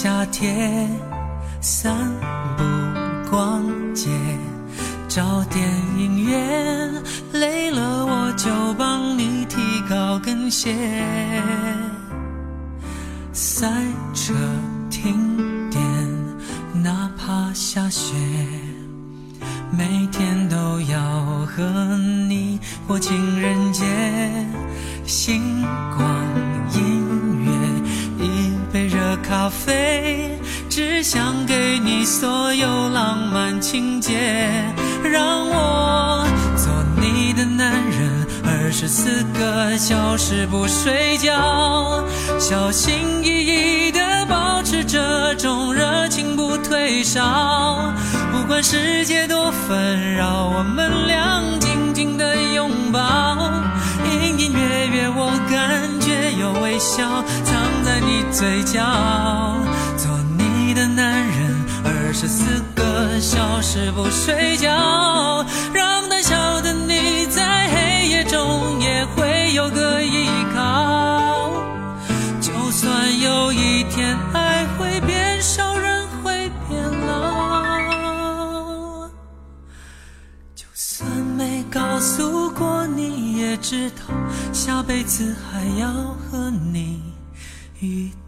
夏天。知道下辈子还要和你遇到。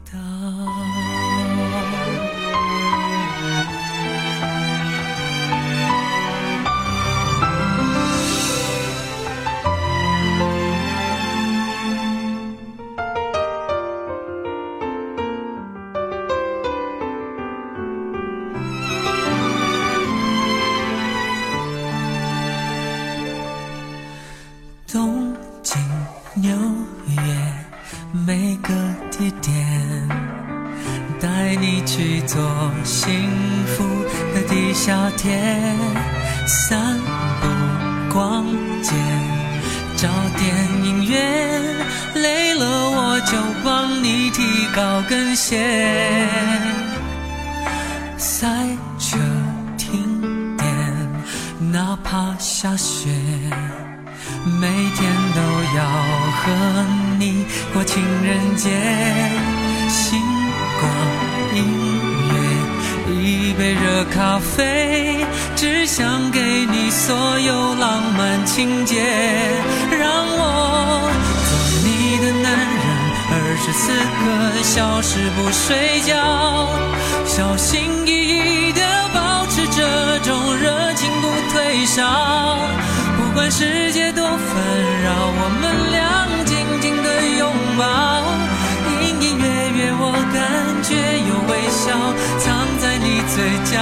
嘴角。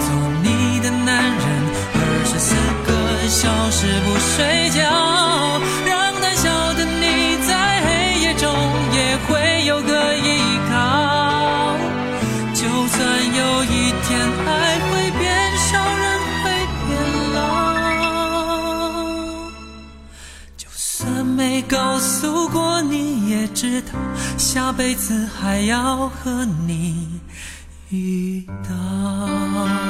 做你的男人，二十四个小时不睡觉，让胆小的你在黑夜中也会有个依靠。就算有一天爱会变少，人会变老。就算没告诉过你，也知道下辈子还要和你一道。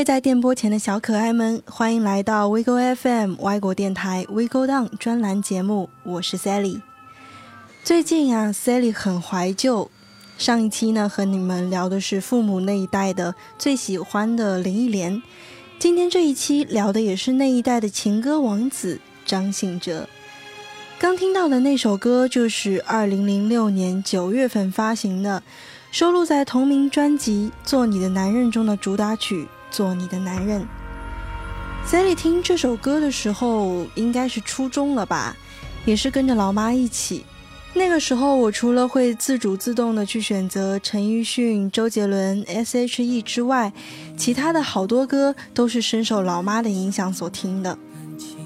位在电波前的小可爱们，欢迎来到 WeGo FM 外国电台 WeGo Down 专栏节目，我是 Sally。最近啊，Sally 很怀旧。上一期呢，和你们聊的是父母那一代的最喜欢的林忆莲，今天这一期聊的也是那一代的情歌王子张信哲。刚听到的那首歌就是2006年9月份发行的。收录在同名专辑《做你的男人》中的主打曲《做你的男人》。Sally 听这首歌的时候，应该是初中了吧，也是跟着老妈一起。那个时候，我除了会自主自动的去选择陈奕迅、周杰伦、S.H.E 之外，其他的好多歌都是深受老妈的影响所听的。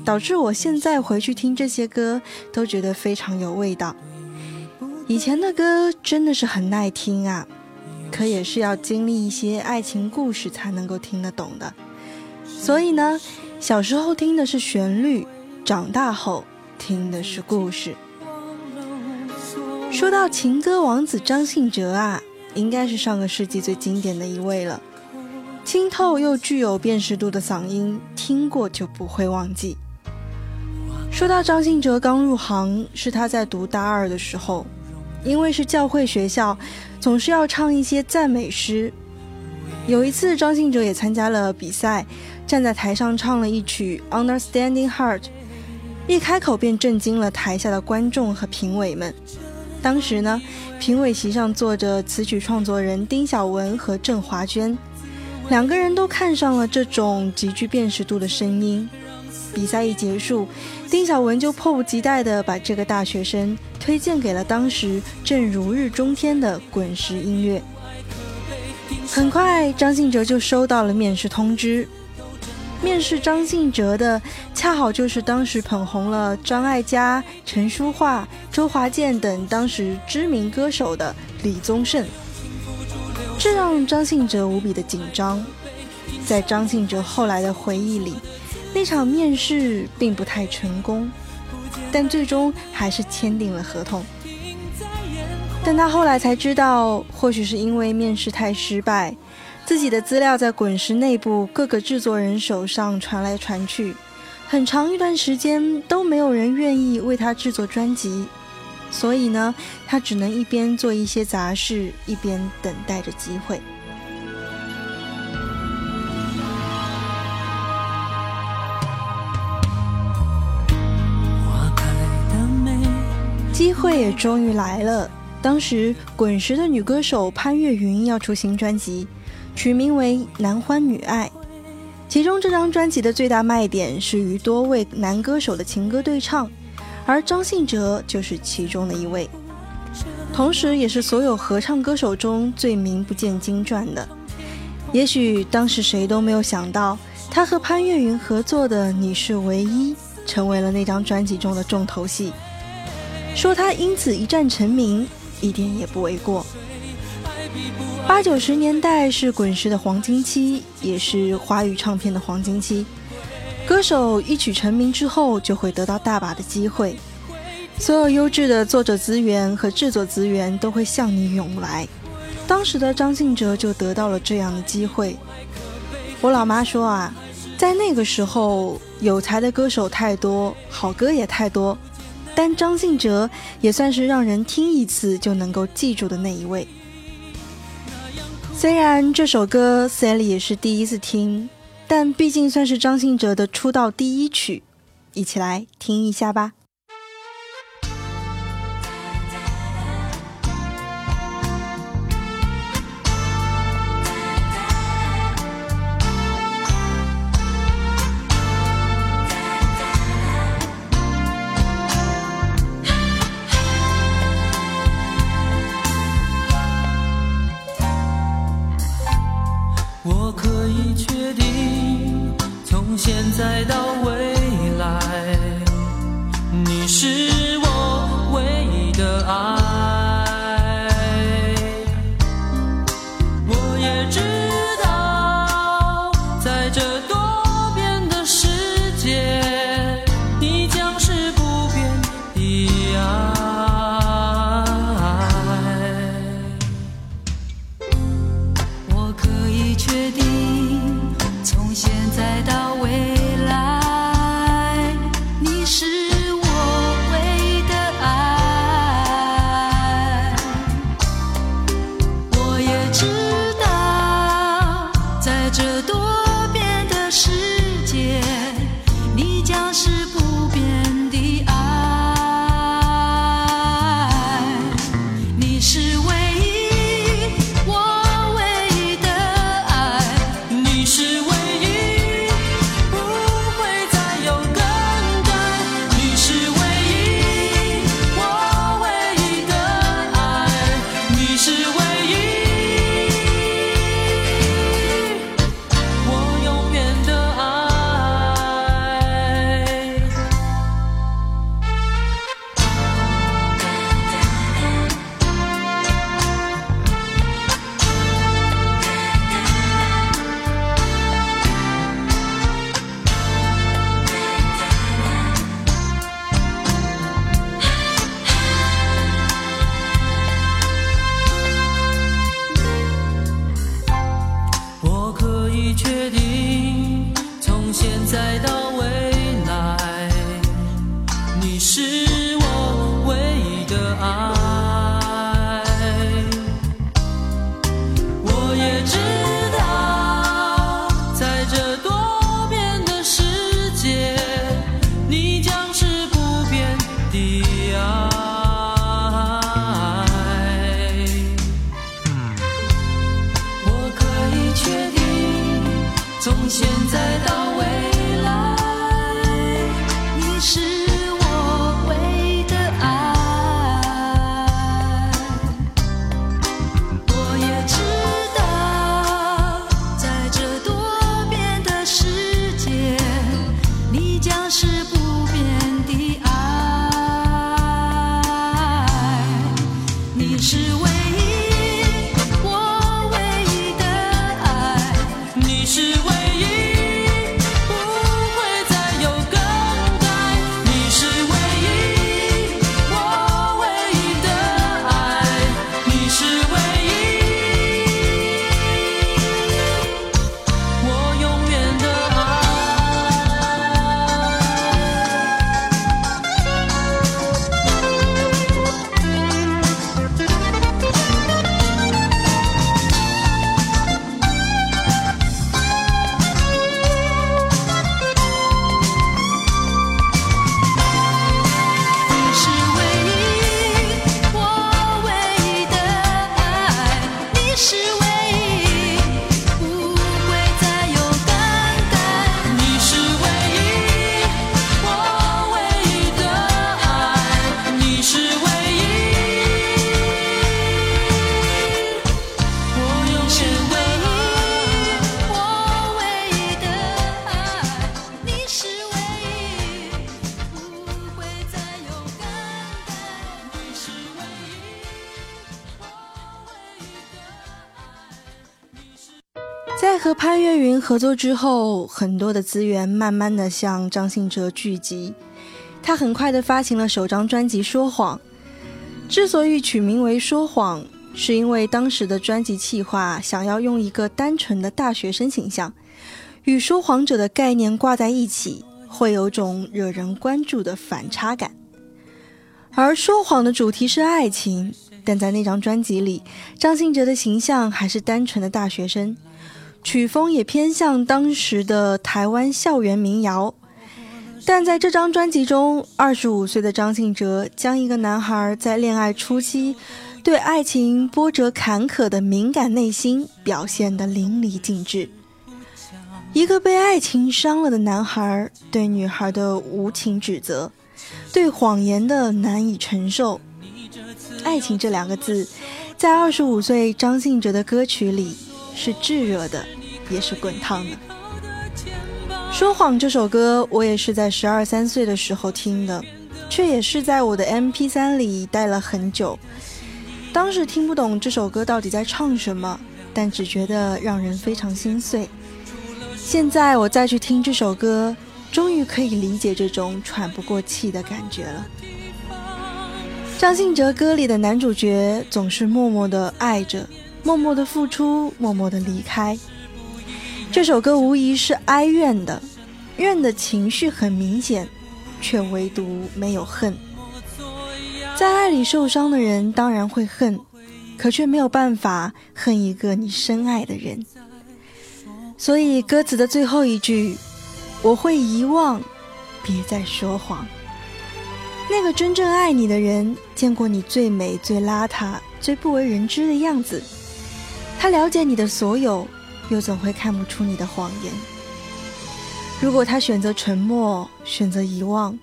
导致我现在回去听这些歌都觉得非常有味道。以前的歌真的是很耐听啊，可也是要经历一些爱情故事才能够听得懂的。所以呢，小时候听的是旋律，长大后听的是故事。说到情歌王子张信哲啊，应该是上个世纪最经典的一位了。清透又具有辨识度的嗓音，听过就不会忘记。说到张信哲刚入行，是他在读大二的时候，因为是教会学校，总是要唱一些赞美诗。有一次，张信哲也参加了比赛，站在台上唱了一曲《Understanding Heart》，一开口便震惊了台下的观众和评委们。当时呢，评委席上坐着词曲创作人丁晓文和郑华娟。两个人都看上了这种极具辨识度的声音。比赛一结束，丁小文就迫不及待地把这个大学生推荐给了当时正如日中天的滚石音乐。很快，张信哲就收到了面试通知。面试张信哲的，恰好就是当时捧红了张艾嘉、陈淑桦、周华健等当时知名歌手的李宗盛。这让张信哲无比的紧张。在张信哲后来的回忆里，那场面试并不太成功，但最终还是签订了合同。但他后来才知道，或许是因为面试太失败，自己的资料在滚石内部各个制作人手上传来传去，很长一段时间都没有人愿意为他制作专辑。所以呢，他只能一边做一些杂事，一边等待着机会。会也终于来了。当时滚石的女歌手潘越云要出新专辑，取名为《男欢女爱》，其中这张专辑的最大卖点是与多位男歌手的情歌对唱。而张信哲就是其中的一位，同时也是所有合唱歌手中最名不见经传的。也许当时谁都没有想到，他和潘越云合作的《你是唯一》成为了那张专辑中的重头戏。说他因此一战成名，一点也不为过。八九十年代是滚石的黄金期，也是华语唱片的黄金期。歌手一曲成名之后，就会得到大把的机会，所有优质的作者资源和制作资源都会向你涌来。当时的张信哲就得到了这样的机会。我老妈说啊，在那个时候，有才的歌手太多，好歌也太多，但张信哲也算是让人听一次就能够记住的那一位。虽然这首歌 Sally 也是第一次听。但毕竟算是张信哲的出道第一曲，一起来听一下吧。合作之后，很多的资源慢慢的向张信哲聚集。他很快的发行了首张专辑《说谎》。之所以取名为《说谎》，是因为当时的专辑企划想要用一个单纯的大学生形象，与说谎者的概念挂在一起，会有种惹人关注的反差感。而说谎的主题是爱情，但在那张专辑里，张信哲的形象还是单纯的大学生。曲风也偏向当时的台湾校园民谣，但在这张专辑中，二十五岁的张信哲将一个男孩在恋爱初期对爱情波折坎坷的敏感内心表现得淋漓尽致。一个被爱情伤了的男孩对女孩的无情指责，对谎言的难以承受。爱情这两个字，在二十五岁张信哲的歌曲里是炙热的，也是滚烫的。说谎这首歌，我也是在十二三岁的时候听的，却也是在我的 MP 3里待了很久。当时听不懂这首歌到底在唱什么，但只觉得让人非常心碎。现在我再去听这首歌，终于可以理解这种喘不过气的感觉了。张信哲歌里的男主角总是默默的爱着，默默的付出，默默的离开。这首歌无疑是哀怨的，怨的情绪很明显，却唯独没有恨。在爱里受伤的人当然会恨，可却没有办法恨一个你深爱的人。所以歌词的最后一句：“我会遗忘，别再说谎。”那个真正爱你的人，见过你最美、最邋遢、最不为人知的样子，他了解你的所有，又怎会看不出你的谎言？如果他选择沉默，选择遗忘，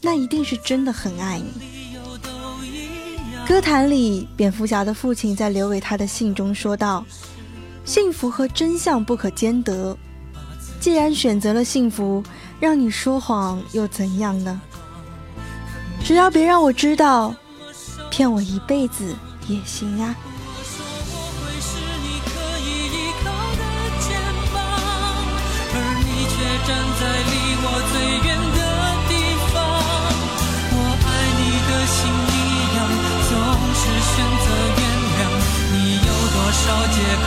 那一定是真的很爱你。歌坛里，蝙蝠侠的父亲在留给他的信中说道：“幸福和真相不可兼得，既然选择了幸福，让你说谎又怎样呢？只要别让我知道，骗我一辈子也行啊。”站在离我最远的地方。我爱你的心一样，总是选择原谅。你有多少借口，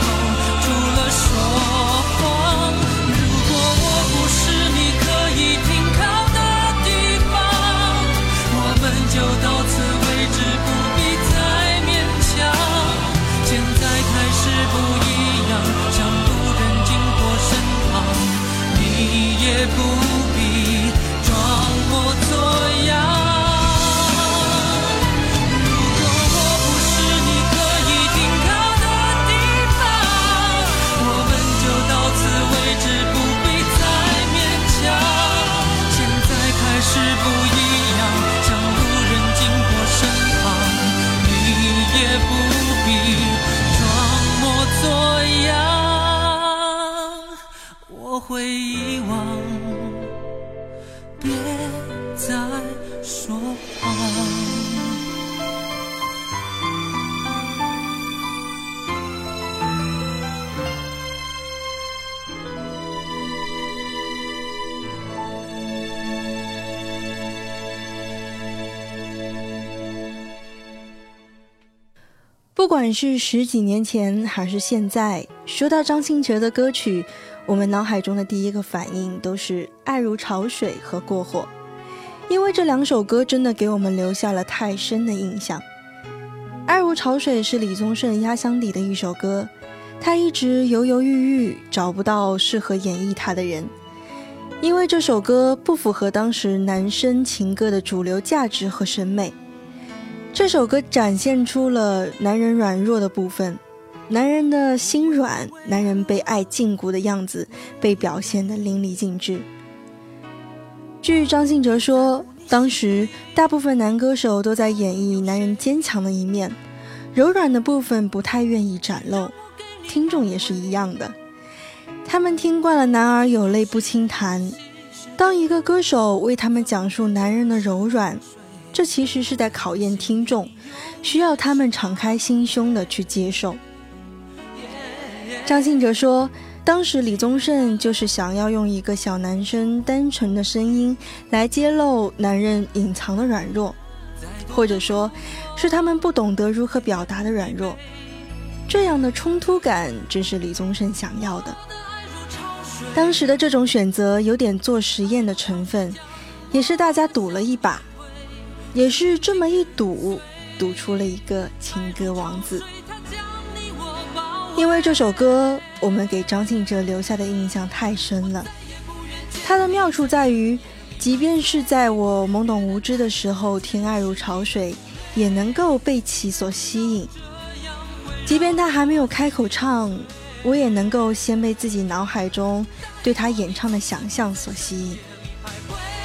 管是十几年前还是现在，说到张信哲的歌曲，我们脑海中的第一个反应都是《爱如潮水》和《过火》，因为这两首歌真的给我们留下了太深的印象。《爱如潮水》是李宗盛压箱底的一首歌，他一直犹犹豫豫，找不到适合演绎他的人，因为这首歌不符合当时男生情歌的主流价值和审美。这首歌展现出了男人软弱的部分，男人的心软，男人被爱禁锢的样子被表现得淋漓尽致。据张信哲说，当时大部分男歌手都在演绎男人坚强的一面，柔软的部分不太愿意展露。听众也是一样的，他们听惯了“男儿有泪不轻弹”，当一个歌手为他们讲述男人的柔软。这其实是在考验听众，需要他们敞开心胸的去接受。张信哲说，当时李宗盛就是想要用一个小男生单纯的声音来揭露男人隐藏的软弱，或者说，是他们不懂得如何表达的软弱。这样的冲突感正是李宗盛想要的。当时的这种选择有点做实验的成分，也是大家赌了一把。也是这么一赌，赌出了一个情歌王子。因为这首歌，我们给张信哲留下的印象太深了。它的妙处在于，即便是在我懵懂无知的时候听《爱如潮水》，也能够被其所吸引。即便他还没有开口唱，我也能够先被自己脑海中对他演唱的想象所吸引，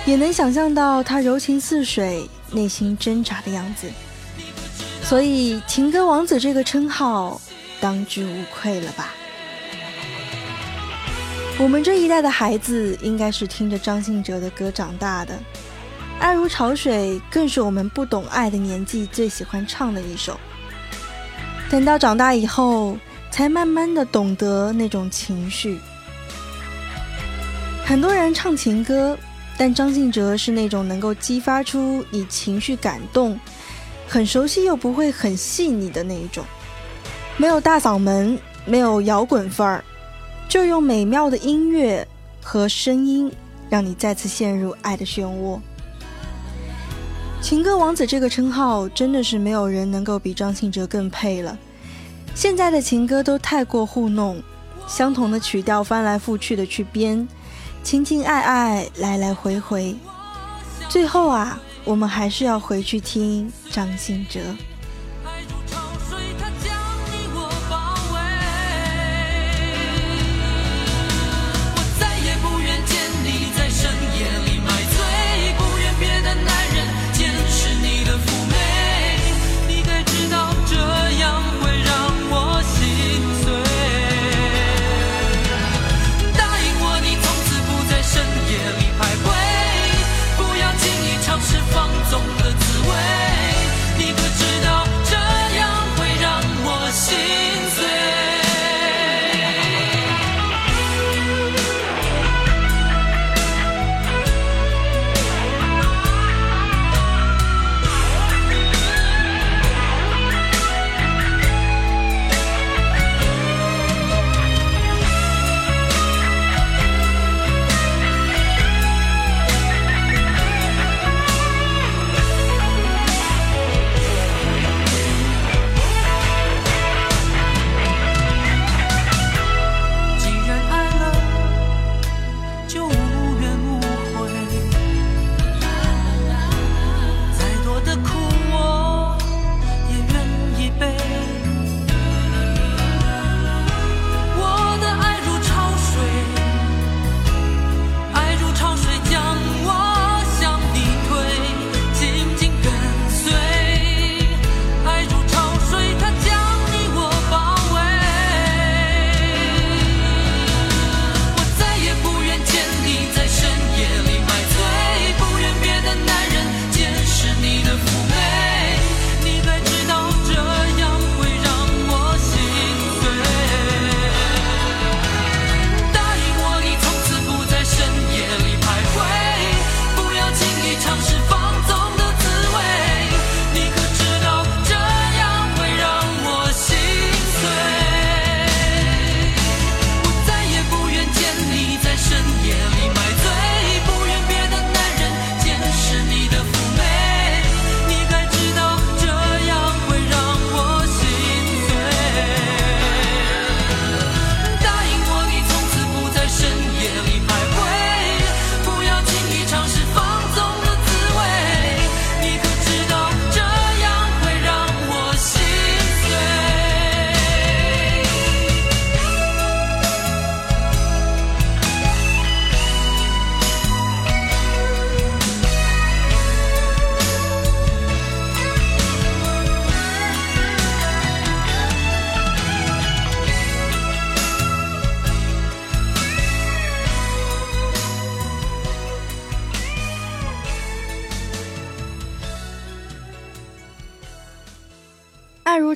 也能想象到他柔情似水。内心挣扎的样子，所以“情歌王子”这个称号当之无愧了吧？我们这一代的孩子应该是听着张信哲的歌长大的，《爱如潮水》更是我们不懂爱的年纪最喜欢唱的一首。等到长大以后，才慢慢的懂得那种情绪。很多人唱情歌。但张信哲是那种能够激发出你情绪感动，很熟悉又不会很细腻的那一种，没有大嗓门，没有摇滚范儿，就用美妙的音乐和声音，让你再次陷入爱的漩涡。情歌王子这个称号真的是没有人能够比张信哲更配了。现在的情歌都太过糊弄，相同的曲调翻来覆去的去编。情情爱爱，来来回回，最后啊，我们还是要回去听张信哲。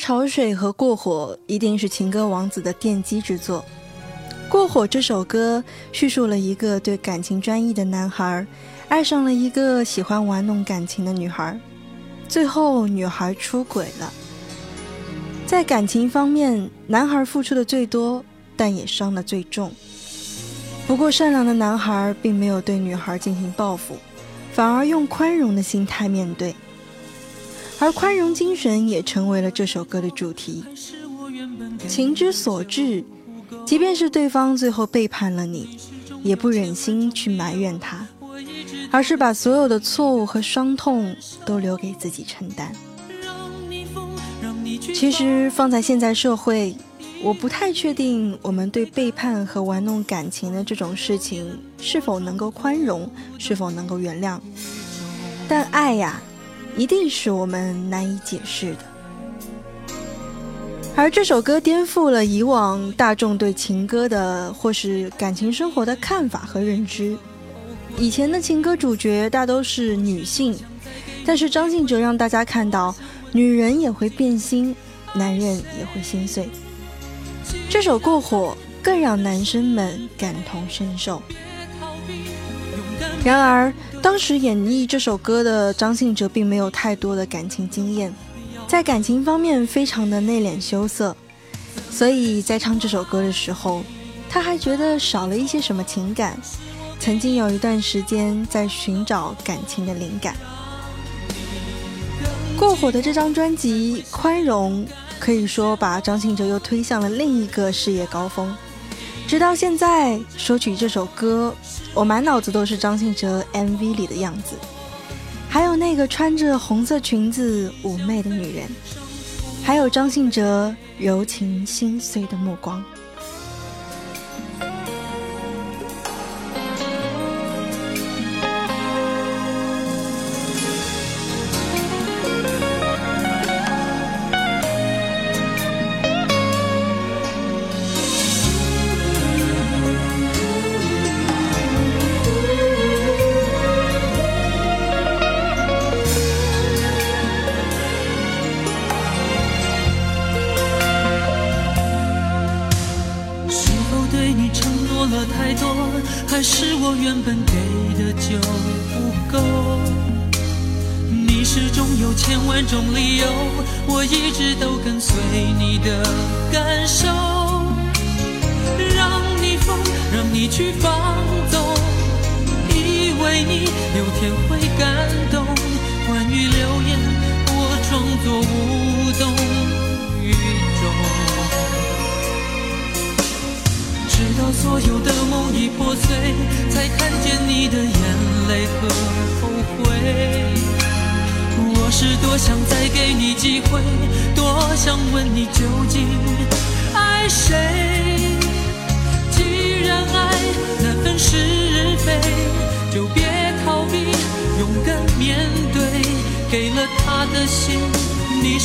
潮水和过火一定是情歌王子的奠基之作。过火这首歌叙述了一个对感情专一的男孩，爱上了一个喜欢玩弄感情的女孩，最后女孩出轨了。在感情方面，男孩付出的最多，但也伤得最重。不过善良的男孩并没有对女孩进行报复，反而用宽容的心态面对。而宽容精神也成为了这首歌的主题。情之所至，即便是对方最后背叛了你，也不忍心去埋怨他，而是把所有的错误和伤痛都留给自己承担。其实放在现在社会，我不太确定我们对背叛和玩弄感情的这种事情是否能够宽容，是否能够原谅。但爱呀。一定是我们难以解释的，而这首歌颠覆了以往大众对情歌的或是感情生活的看法和认知。以前的情歌主角大都是女性，但是张信哲让大家看到，女人也会变心，男人也会心碎。这首《过火》更让男生们感同身受。然而。当时演绎这首歌的张信哲并没有太多的感情经验，在感情方面非常的内敛羞涩，所以在唱这首歌的时候，他还觉得少了一些什么情感。曾经有一段时间在寻找感情的灵感。过火的这张专辑《宽容》，可以说把张信哲又推向了另一个事业高峰。直到现在，说起这首歌，我满脑子都是张信哲 MV 里的样子，还有那个穿着红色裙子妩媚的女人，还有张信哲柔情心碎的目光。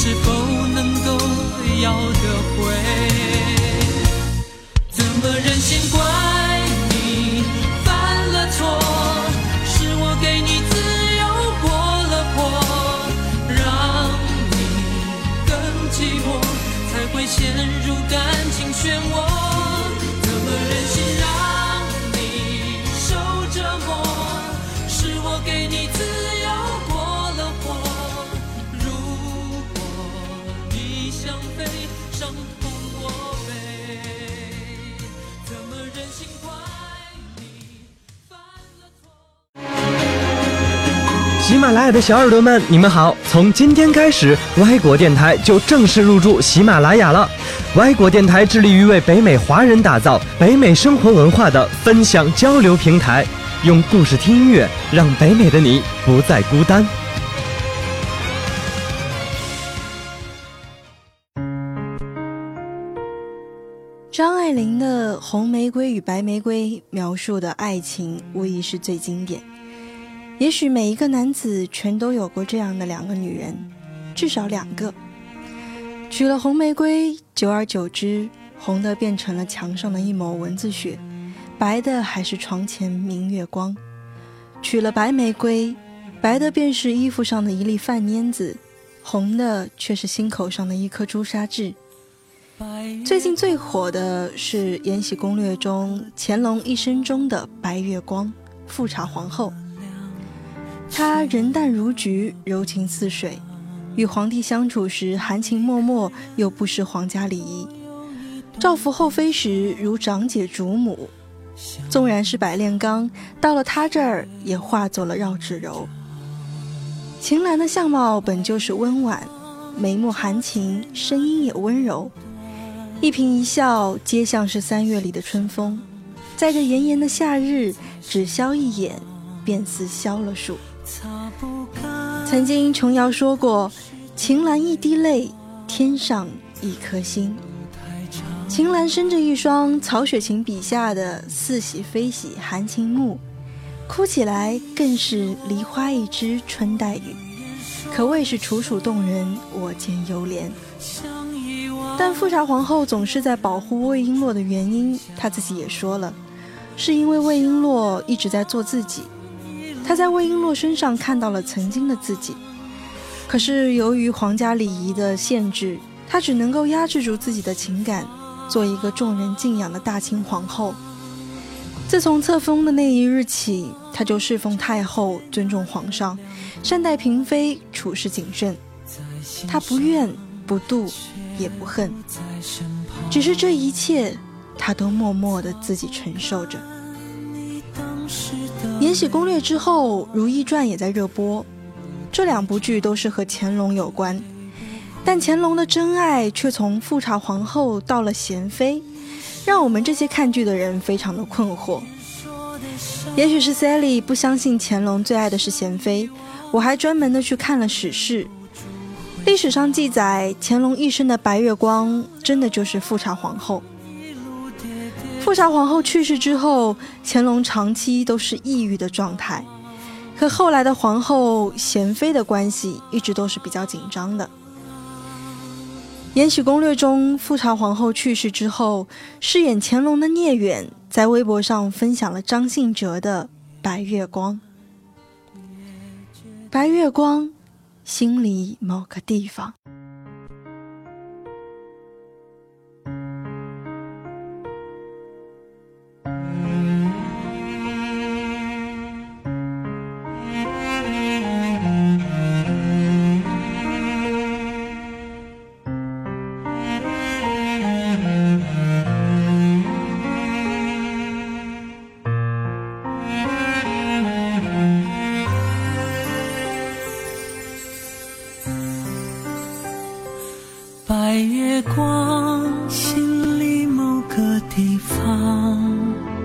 是否能够要得回？怎么忍心怪你犯了错？是我给你自由过了火，让你更。寂寞才会陷入感情漩涡，喜马拉雅的小耳朵们，你们好。从今天开始，歪果电台就正式入驻喜马拉雅了。歪果电台致力于为北美华人打造北美生活文化的分享交流平台，用故事听音乐，让北美的你不再孤单。张爱玲的《红玫瑰与白玫瑰》描述的爱情，无疑是最经典。也许每一个男子全都有过这样的两个女人，至少两个。娶了红玫瑰，久而久之，红的变成了墙上的一抹蚊子血，白的还是床前明月光。娶了白玫瑰，白的便是衣服上的一粒饭粘子，红的却是心口上的一颗朱砂痣。最近最火的是《延禧攻略》中乾隆一生中的白月光富察皇后。她人淡如菊，柔情似水，与皇帝相处时含情脉脉，又不失皇家礼仪；照拂后妃时如长姐主母。纵然是百炼钢，到了她这儿也化作了绕指柔。秦岚的相貌本就是温婉，眉目含情，声音也温柔，一颦一笑皆像是三月里的春风，在这炎炎的夏日，只消一眼，便似消了暑。曾经琼瑶说过：“秦岚一滴泪，天上一颗星。”秦岚生着一双曹雪芹笔下的似喜非喜含情目，哭起来更是梨花一枝春带雨，可谓是楚楚动人，我见犹怜。但富察皇后总是在保护魏璎珞的原因，她自己也说了，是因为魏璎珞一直在做自己，她在魏璎珞身上看到了曾经的自己。可是由于皇家礼仪的限制，她只能够压制住自己的情感。做一个众人敬仰的大清皇后。自从册封的那一日起，她就侍奉太后，尊重皇上，善待嫔妃，处事谨慎。她不怨不妒也不恨，只是这一切，她都默默的自己承受着。《延禧攻略》之后，《如懿传》也在热播，这两部剧都是和乾隆有关。但乾隆的真爱却从富察皇后到了娴妃，让我们这些看剧的人非常的困惑。也许是 Sally 不相信乾隆最爱的是娴妃，我还专门的去看了史事。历史上记载，乾隆一生的白月光真的就是富察皇后。富察皇后去世之后，乾隆长期都是抑郁的状态，和后来的皇后娴妃的关系一直都是比较紧张的。《延禧攻略》中，富察皇后去世之后，饰演乾隆的聂远在微博上分享了张信哲的《白月光》。白月光，心里某个地方。放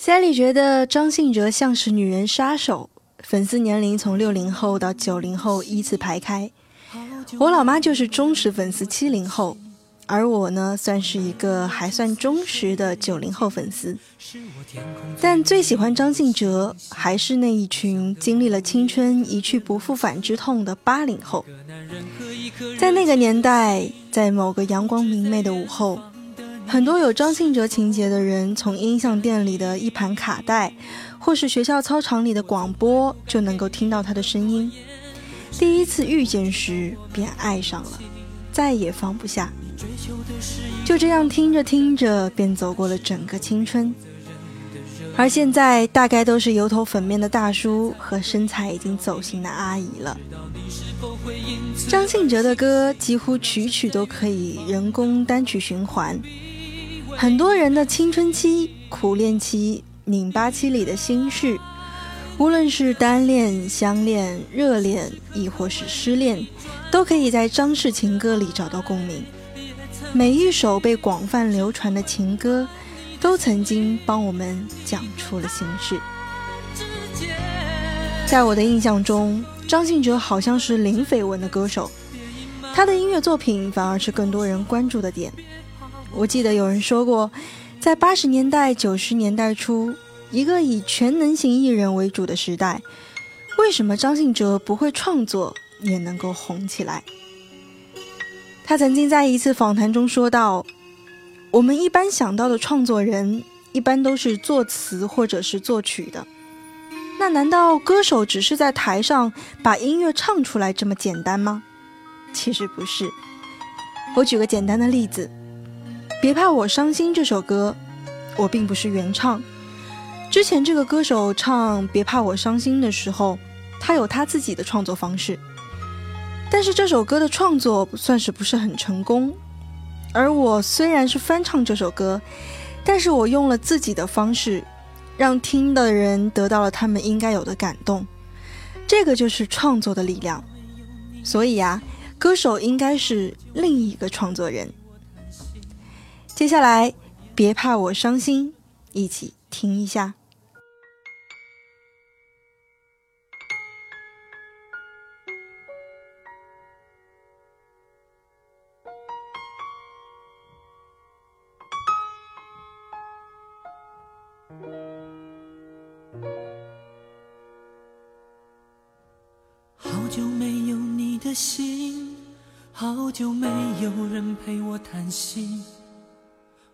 Sally 觉得张信哲像是女人杀手，粉丝年龄从六零后到九零后依次排开。我老妈就是忠实粉丝七零后，而我呢，算是一个还算忠实的九零后粉丝。但最喜欢张信哲，还是那一群经历了青春一去不复返之痛的八零后。在那个年代，在某个阳光明媚的午后。很多有张信哲情节的人，从音像店里的一盘卡带，或是学校操场里的广播，就能够听到他的声音。第一次遇见时，便爱上了，再也放不下。就这样听着听着，便走过了整个青春。而现在，大概都是油头粉面的大叔和身材已经走形的阿姨了。张信哲的歌几乎曲曲都可以人工单曲循环。很多人的青春期、苦恋期、拧巴期里的心事，无论是单恋、相恋、热恋，亦或是失恋，都可以在张氏情歌里找到共鸣。每一首被广泛流传的情歌，都曾经帮我们讲出了心事。在我的印象中，张信哲好像是零绯闻的歌手，他的音乐作品反而是更多人关注的点。我记得有人说过，在八十年代、九十年代初，一个以全能型艺人为主的时代，为什么张信哲不会创作也能够红起来？他曾经在一次访谈中说道：“我们一般想到的创作人，一般都是作词或者是作曲的。那难道歌手只是在台上把音乐唱出来这么简单吗？其实不是。我举个简单的例子。”别怕我伤心这首歌，我并不是原唱。之前这个歌手唱别怕我伤心的时候，他有他自己的创作方式。但是这首歌的创作算是不是很成功。而我虽然是翻唱这首歌，但是我用了自己的方式，让听的人得到了他们应该有的感动。这个就是创作的力量。所以啊，歌手应该是另一个创作人。接下来，别怕我伤心，一起听一下。好久没有你的心，好久没有人陪我谈心。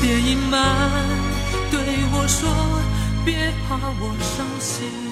别隐瞒，对我说，别怕我伤心。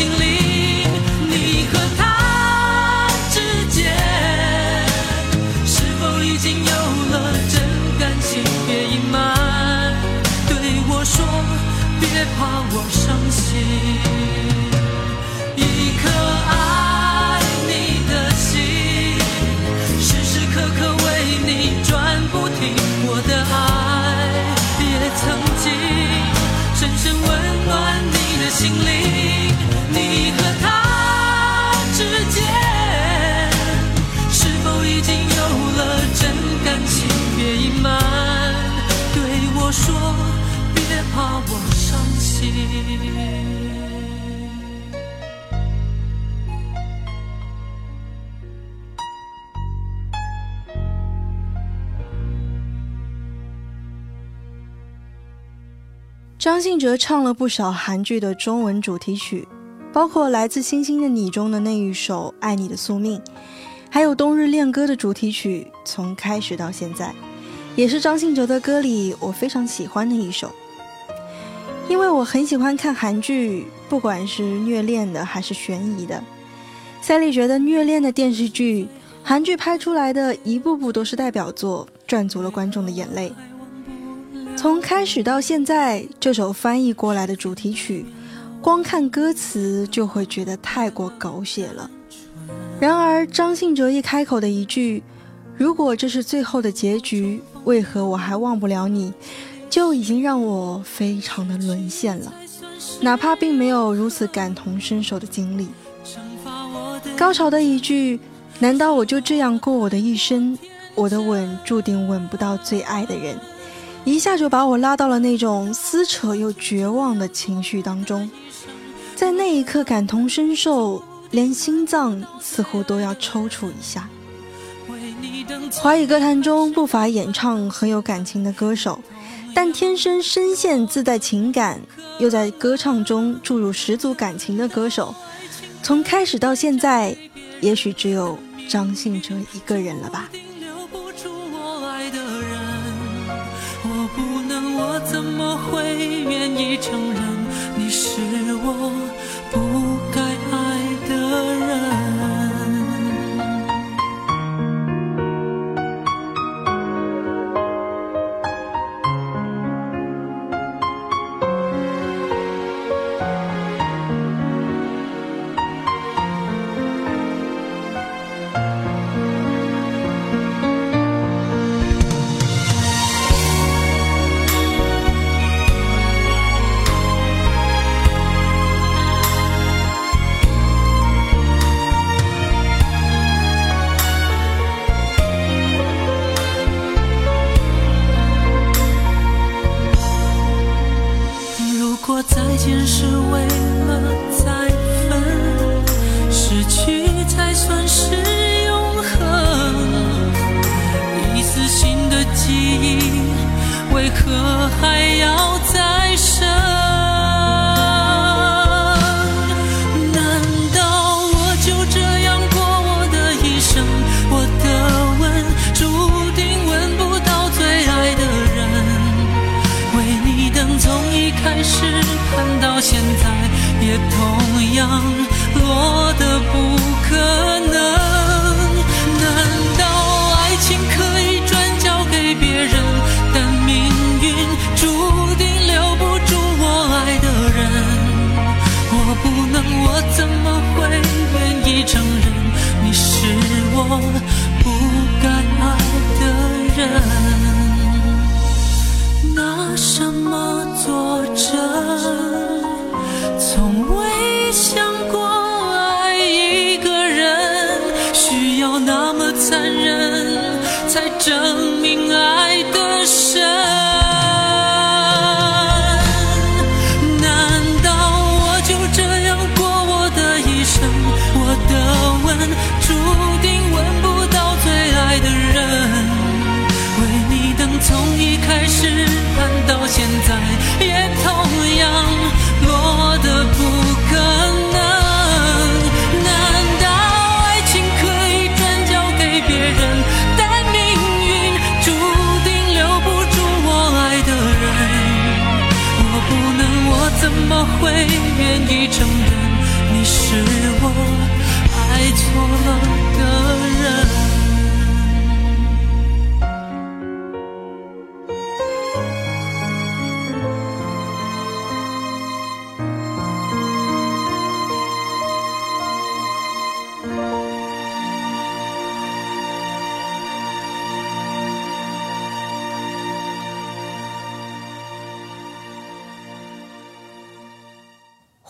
心灵，你和他之间是否已经有了真感情？别隐瞒，对我说，别怕我张信哲唱了不少韩剧的中文主题曲，包括《来自星星的你》中的那一首《爱你的宿命》，还有《冬日恋歌》的主题曲。从开始到现在，也是张信哲的歌里我非常喜欢的一首。因为我很喜欢看韩剧，不管是虐恋的还是悬疑的。赛丽觉得虐恋的电视剧，韩剧拍出来的一部部都是代表作，赚足了观众的眼泪。从开始到现在，这首翻译过来的主题曲，光看歌词就会觉得太过狗血了。然而张信哲一开口的一句“如果这是最后的结局，为何我还忘不了你”，就已经让我非常的沦陷了。哪怕并没有如此感同身受的经历，高潮的一句“难道我就这样过我的一生？我的吻注定吻不到最爱的人。”一下就把我拉到了那种撕扯又绝望的情绪当中，在那一刻感同身受，连心脏似乎都要抽搐一下。华语歌坛中不乏演唱很有感情的歌手，但天生声线自带情感，又在歌唱中注入十足感情的歌手，从开始到现在，也许只有张信哲一个人了吧。会愿意承认你是我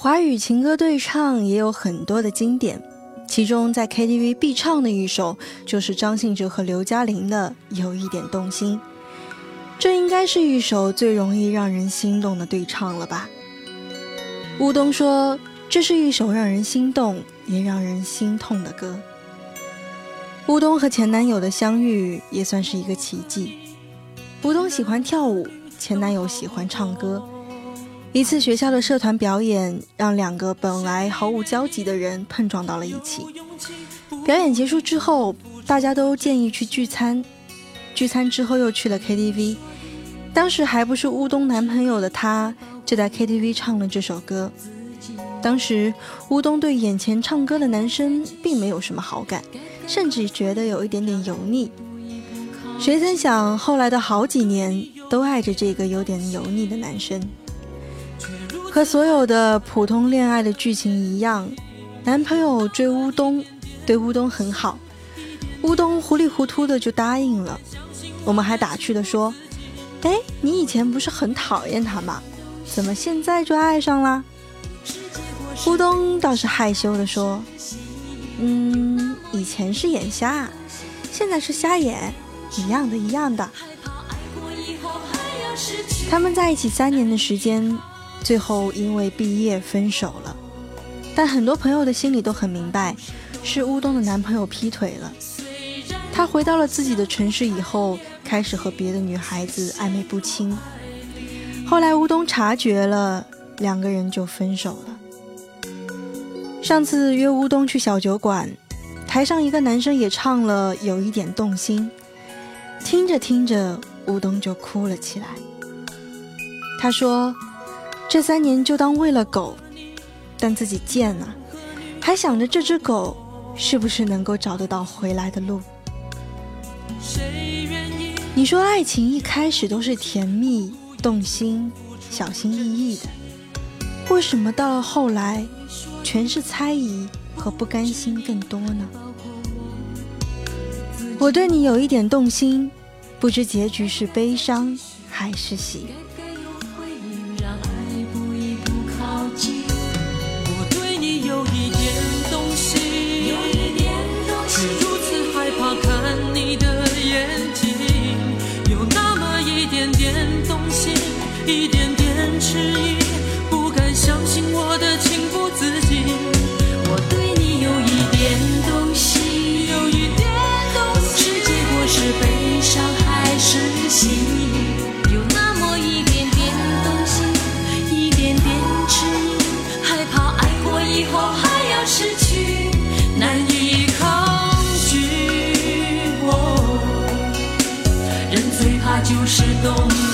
华语情歌对唱也有很多的经典，其中在 KTV 必唱的一首就是张信哲和刘嘉玲的《有一点动心》，这应该是一首最容易让人心动的对唱了吧？乌冬说，这是一首让人心动也让人心痛的歌。乌冬和前男友的相遇也算是一个奇迹。乌冬喜欢跳舞，前男友喜欢唱歌。一次学校的社团表演，让两个本来毫无交集的人碰撞到了一起。表演结束之后，大家都建议去聚餐。聚餐之后又去了 KTV。当时还不是乌冬男朋友的他，就在 KTV 唱了这首歌。当时乌冬对眼前唱歌的男生并没有什么好感，甚至觉得有一点点油腻。谁曾想，后来的好几年都爱着这个有点油腻的男生。和所有的普通恋爱的剧情一样，男朋友追乌冬，对乌冬很好，乌冬糊里糊涂的就答应了。我们还打趣的说：“哎，你以前不是很讨厌他吗？怎么现在就爱上了？”乌冬倒是害羞的说：“嗯，以前是眼瞎，现在是瞎眼，一样的，一样的。”他们在一起三年的时间。最后因为毕业分手了，但很多朋友的心里都很明白，是乌冬的男朋友劈腿了。他回到了自己的城市以后，开始和别的女孩子暧昧不清。后来乌冬察觉了，两个人就分手了。上次约乌冬去小酒馆，台上一个男生也唱了，有一点动心。听着听着，乌冬就哭了起来。他说。这三年就当喂了狗，但自己贱啊，还想着这只狗是不是能够找得到回来的路。你说爱情一开始都是甜蜜、动心、小心翼翼的，为什么到了后来，全是猜疑和不甘心更多呢？我对你有一点动心，不知结局是悲伤还是喜。一点点迟疑不敢相信我的情不自禁我对你有一点动心有一点动心是结果是悲伤还是喜有那么一点点动心一点点迟疑害怕爱过以后还要失去难以抗拒哦人最怕就是动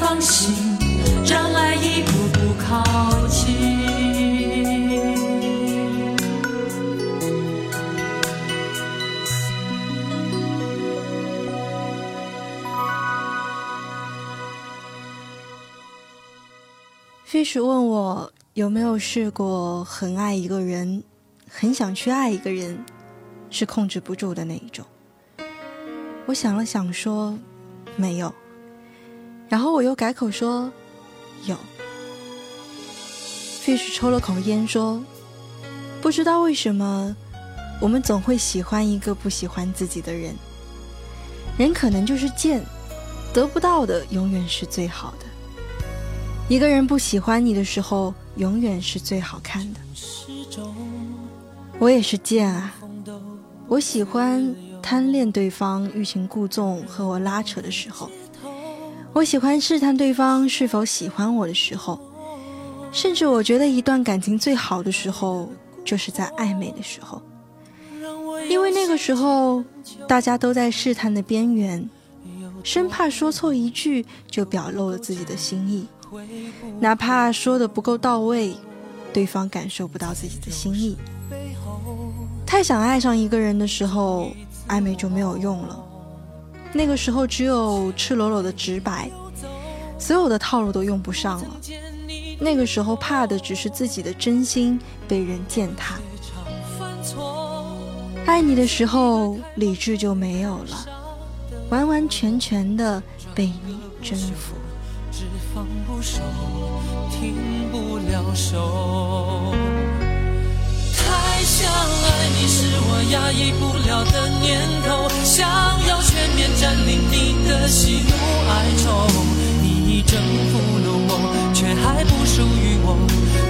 放心，让爱一步步靠近。Fish 问我有没有试过很爱一个人，很想去爱一个人，是控制不住的那一种？我想了想说，没有。然后我又改口说，有。Fish 抽了口烟说，不知道为什么，我们总会喜欢一个不喜欢自己的人。人可能就是贱，得不到的永远是最好的。一个人不喜欢你的时候，永远是最好看的。我也是贱啊，我喜欢贪恋对方欲擒故纵和我拉扯的时候，我喜欢试探对方是否喜欢我的时候，甚至我觉得一段感情最好的时候，就是在暧昧的时候，因为那个时候大家都在试探的边缘，生怕说错一句就表露了自己的心意。哪怕说的不够到位，对方感受不到自己的心意。太想爱上一个人的时候，暧昧就没有用了。那个时候只有赤裸裸的直白，所有的套路都用不上了。那个时候怕的只是自己的真心被人践踏。爱你的时候，理智就没有了，完完全全的被你征服。放不手，停不了手。想爱你是我压抑不了的念头，想要全面占领你的喜怒哀愁。你已征服了我，却还不属于我，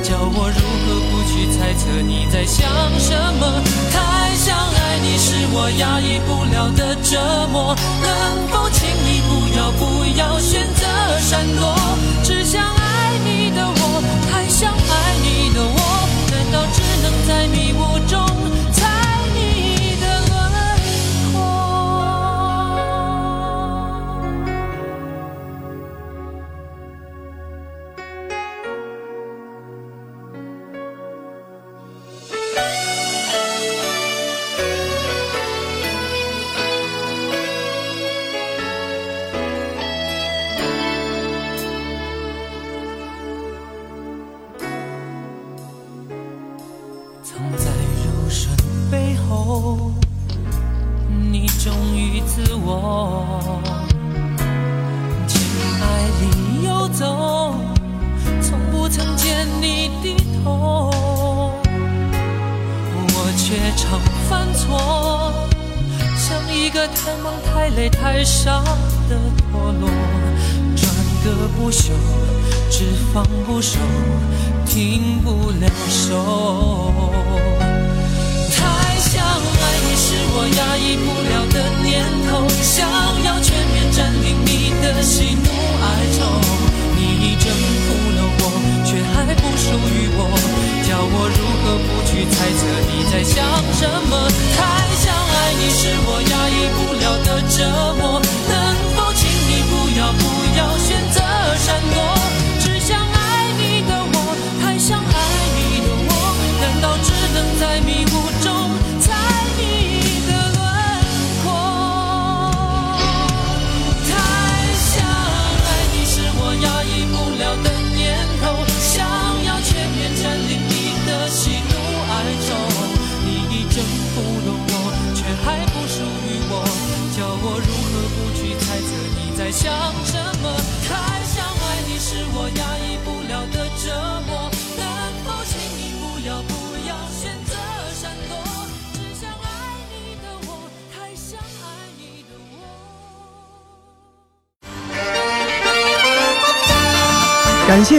叫我如何不去猜测你在想什么？太想爱你是我压抑不了的折磨，能否请你不要不要选择闪躲？只想爱你的我，太想爱你的我，难道只能在迷雾中？